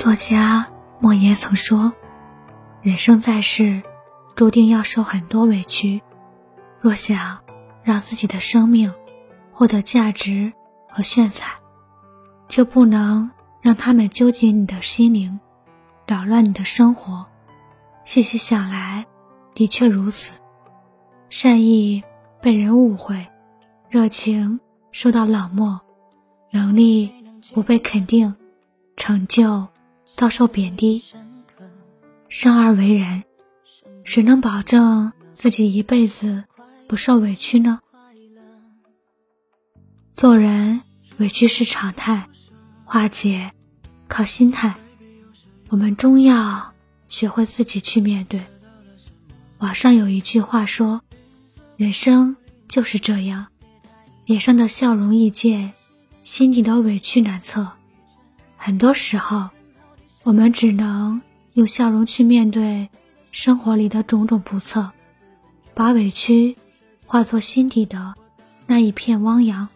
作家莫言曾说：“人生在世，注定要受很多委屈。若想让自己的生命获得价值和炫彩，就不能让他们纠结你的心灵，扰乱你的生活。细细想来，的确如此。善意被人误会，热情受到冷漠，能力不被肯定，成就。”遭受贬低，生而为人，谁能保证自己一辈子不受委屈呢？做人委屈是常态，化解靠心态。我们终要学会自己去面对。网上有一句话说：“人生就是这样，脸上的笑容易见，心底的委屈难测。”很多时候。我们只能用笑容去面对生活里的种种不测，把委屈化作心底的那一片汪洋。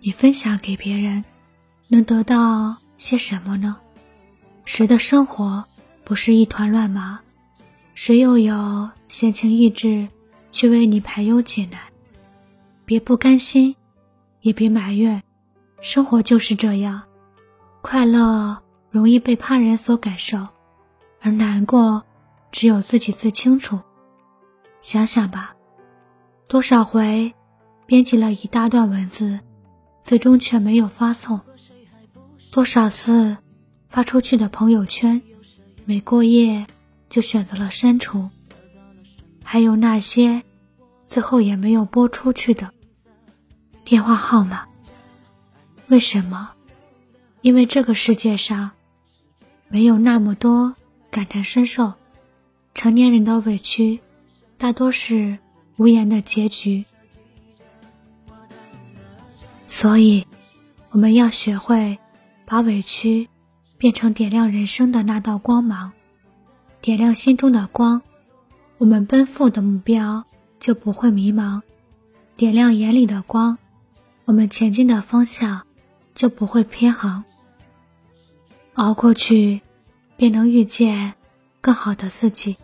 你分享给别人，能得到些什么呢？谁的生活不是一团乱麻？谁又有闲情逸致去为你排忧解难？别不甘心，也别埋怨，生活就是这样。快乐容易被他人所感受，而难过只有自己最清楚。想想吧，多少回编辑了一大段文字，最终却没有发送；多少次发出去的朋友圈，没过夜就选择了删除；还有那些最后也没有拨出去的电话号码，为什么？因为这个世界上，没有那么多感同身受，成年人的委屈，大多是无言的结局。所以，我们要学会把委屈变成点亮人生的那道光芒，点亮心中的光，我们奔赴的目标就不会迷茫；点亮眼里的光，我们前进的方向就不会偏航。熬过去，便能遇见更好的自己。